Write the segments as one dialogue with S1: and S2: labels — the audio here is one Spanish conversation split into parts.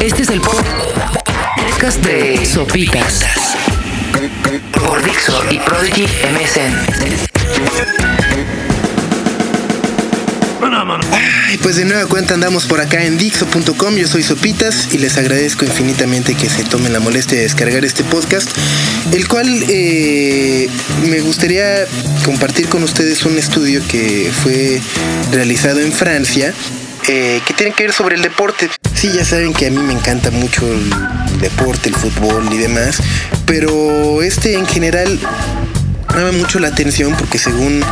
S1: Este es el podcast de Sopitas por Dixo y Prodigy MSN.
S2: Ay, pues de nueva cuenta andamos por acá en Dixo.com. Yo soy Sopitas y les agradezco infinitamente que se tomen la molestia de descargar este podcast, el cual eh, me gustaría compartir con ustedes un estudio que fue realizado en Francia eh, que tiene que ver sobre el deporte. Sí, ya saben que a mí me encanta mucho el deporte, el fútbol y demás, pero este en general llama mucho la atención porque según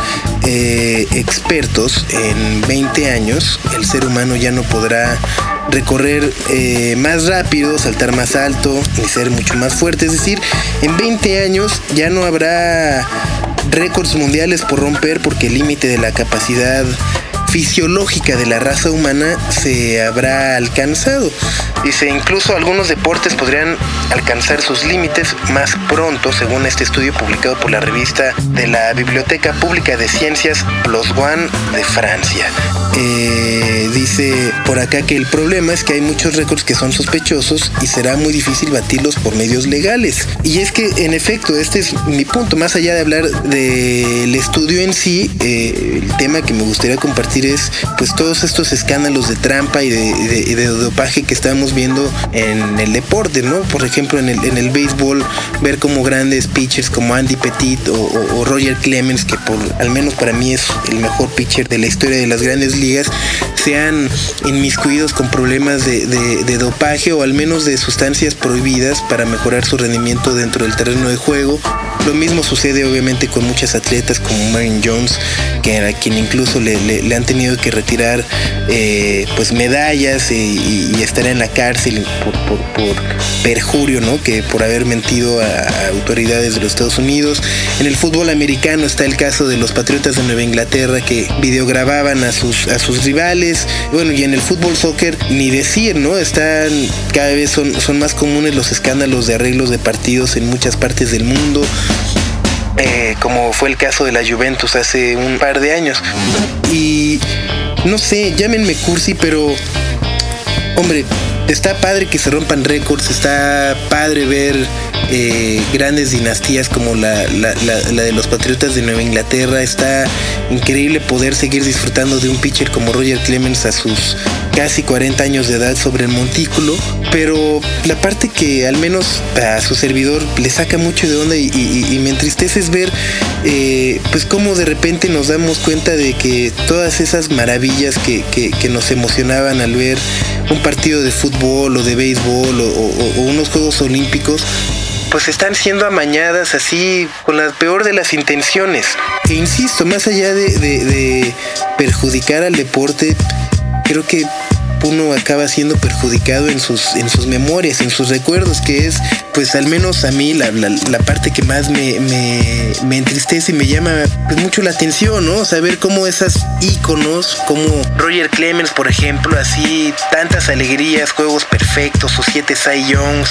S2: eh, expertos, en 20 años el ser humano ya no podrá recorrer eh, más rápido, saltar más alto y ser mucho más fuerte. Es decir, en 20 años ya no habrá récords mundiales por romper porque el límite de la capacidad fisiológica de la raza humana se habrá alcanzado. Dice, incluso algunos deportes podrían alcanzar sus límites más pronto, según este estudio publicado por la revista de la Biblioteca Pública de Ciencias Plus One de Francia. Eh, dice por acá que el problema es que hay muchos récords que son sospechosos y será muy difícil batirlos por medios legales. Y es que, en efecto, este es mi punto. Más allá de hablar del estudio en sí, eh, el tema que me gustaría compartir es pues todos estos escándalos de trampa y de, dopaje que estamos viendo en el deporte. Por ejemplo, en el, béisbol, ver como grandes pitchers como Andy Petit o, Roger Clemens, que al menos para mí es el mejor pitcher de la historia de las grandes ligas, sean inmiscuidos con problemas de, dopaje o al menos de sustancias prohibidas para mejorar su rendimiento dentro del terreno de juego. Lo mismo sucede obviamente con muchas atletas como Marin Jones, que a quien incluso le, han tenido que retirar eh, pues medallas y, estar en la cárcel por, perjurio, ¿no? Que por haber mentido a, autoridades de los Estados Unidos. En el fútbol americano está el caso de los Patriotas de Nueva Inglaterra que videogrababan a sus rivales. Bueno, y en el fútbol soccer ni decir, ¿no? Están cada vez son, son más comunes los escándalos de arreglos de partidos en muchas partes del mundo. Eh, como fue el caso de la Juventus hace un par de años. Y no sé, llámenme cursi, pero hombre, está padre que se rompan récords, está padre ver eh, grandes dinastías como la, de los Patriotas de Nueva Inglaterra, está increíble poder seguir disfrutando de un pitcher como Roger Clemens a sus casi 40 años de edad sobre el montículo, pero la parte que al menos a su servidor le saca mucho de onda y, me entristece es ver eh, pues cómo de repente nos damos cuenta de que todas esas maravillas que nos emocionaban al ver un partido de fútbol o de béisbol o, unos Juegos Olímpicos, pues están siendo amañadas así con la peor de las intenciones. E insisto, más allá de perjudicar al deporte, creo que uno acaba siendo perjudicado en sus, en sus memorias, en sus recuerdos, que es, pues al menos a mí, la, parte que más me, me, entristece y me llama pues, mucho la atención, ¿no? Saber cómo esas íconos, como Roger Clemens, por ejemplo, así, tantas alegrías, juegos perfectos, sus siete Cy Youngs,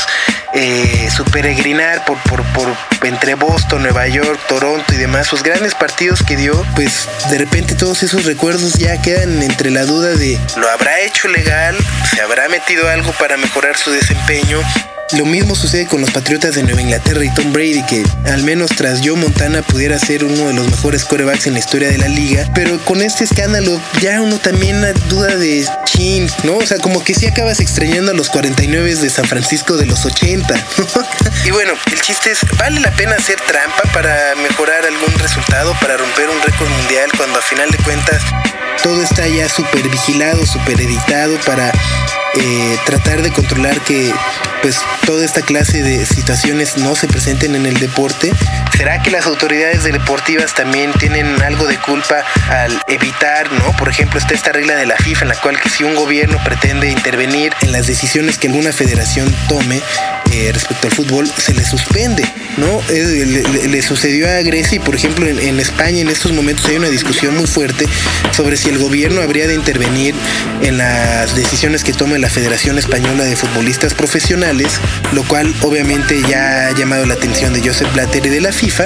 S2: eh, su peregrinar por, por, por entre Boston, Nueva York, Toronto y demás, sus grandes partidos que dio, pues de repente todos esos recuerdos ya quedan entre la duda de, ¿lo habrá hecho legal? ¿Se habrá metido algo para mejorar su desempeño? Lo mismo sucede con los Patriotas de Nueva Inglaterra y Tom Brady, que al menos tras Joe Montana pudiera ser uno de los mejores corebacks en la historia de la liga. Pero con este escándalo ya uno también duda de chin, ¿no? O sea, como que sí acabas extrañando a los 49 de San Francisco de los 80. y bueno, el chiste es, ¿vale la pena hacer trampa para mejorar algún resultado, para romper un récord mundial cuando a final de cuentas todo está ya súper vigilado, súper editado para eh, tratar de controlar que pues toda esta clase de situaciones no se presenten en el deporte. ¿Será que las autoridades deportivas también tienen algo de culpa al evitar, no? Por ejemplo, está esta regla de la FIFA en la cual que si un gobierno pretende intervenir en las decisiones que alguna federación tome eh, respecto al fútbol, se le suspende ¿no? Le, sucedió a Grecia y por ejemplo en, España en estos momentos hay una discusión muy fuerte sobre si el gobierno habría de intervenir en las decisiones que tome la Federación Española de Futbolistas Profesionales, lo cual obviamente ya ha llamado la atención de Joseph Blatter y de la FIFA,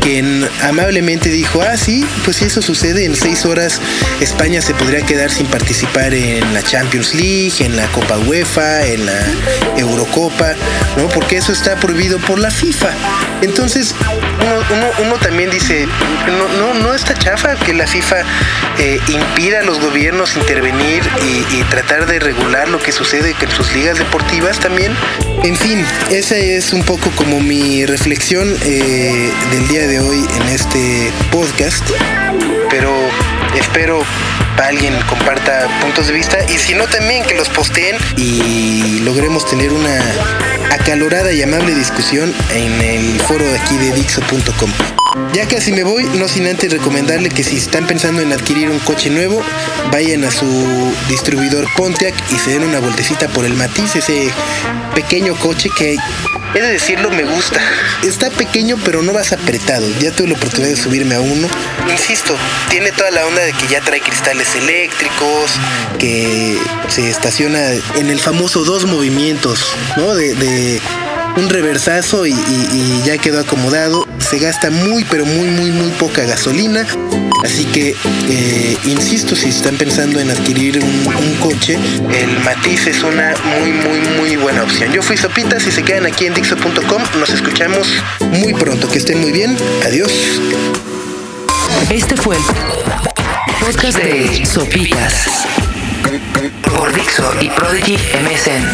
S2: quien amablemente dijo, ah, sí, pues si eso sucede, en seis horas España se podría quedar sin participar en la Champions League, en la Copa UEFA, en la Eurocopa, ¿no? Porque eso está prohibido por la FIFA. Entonces, uno, también dice, no, no, no está chafa que la FIFA eh, impida a los gobiernos intervenir y, tratar de regular lo que sucede en sus ligas deportivas también. En fin, esa es un poco como mi reflexión eh, del día de hoy en este podcast, pero espero alguien comparta puntos de vista y si no también que los posteen y logremos tener una acalorada y amable discusión en el foro de aquí de Dixo.com. Ya casi me voy, no sin antes recomendarle que si están pensando en adquirir un coche nuevo, vayan a su distribuidor Pontiac y se den una vueltecita por el Matiz, ese pequeño coche que He de decirlo, me gusta. Está pequeño, pero no vas apretado. Ya tuve la oportunidad de subirme a uno. Insisto, tiene toda la onda de que ya trae cristales eléctricos, que se estaciona en el famoso dos movimientos, ¿no? de un reversazo y, ya quedó acomodado. Se gasta muy, pero muy, muy, muy poca gasolina. Así que, eh, insisto, si están pensando en adquirir un, coche, el Matiz es una muy, muy, muy buena opción. Yo fui Sopitas y se quedan aquí en Dixo.com. Nos escuchamos muy pronto. Que estén muy bien. Adiós.
S1: Este fue el podcast de Sopitas por Dixo y Prodigy MSN.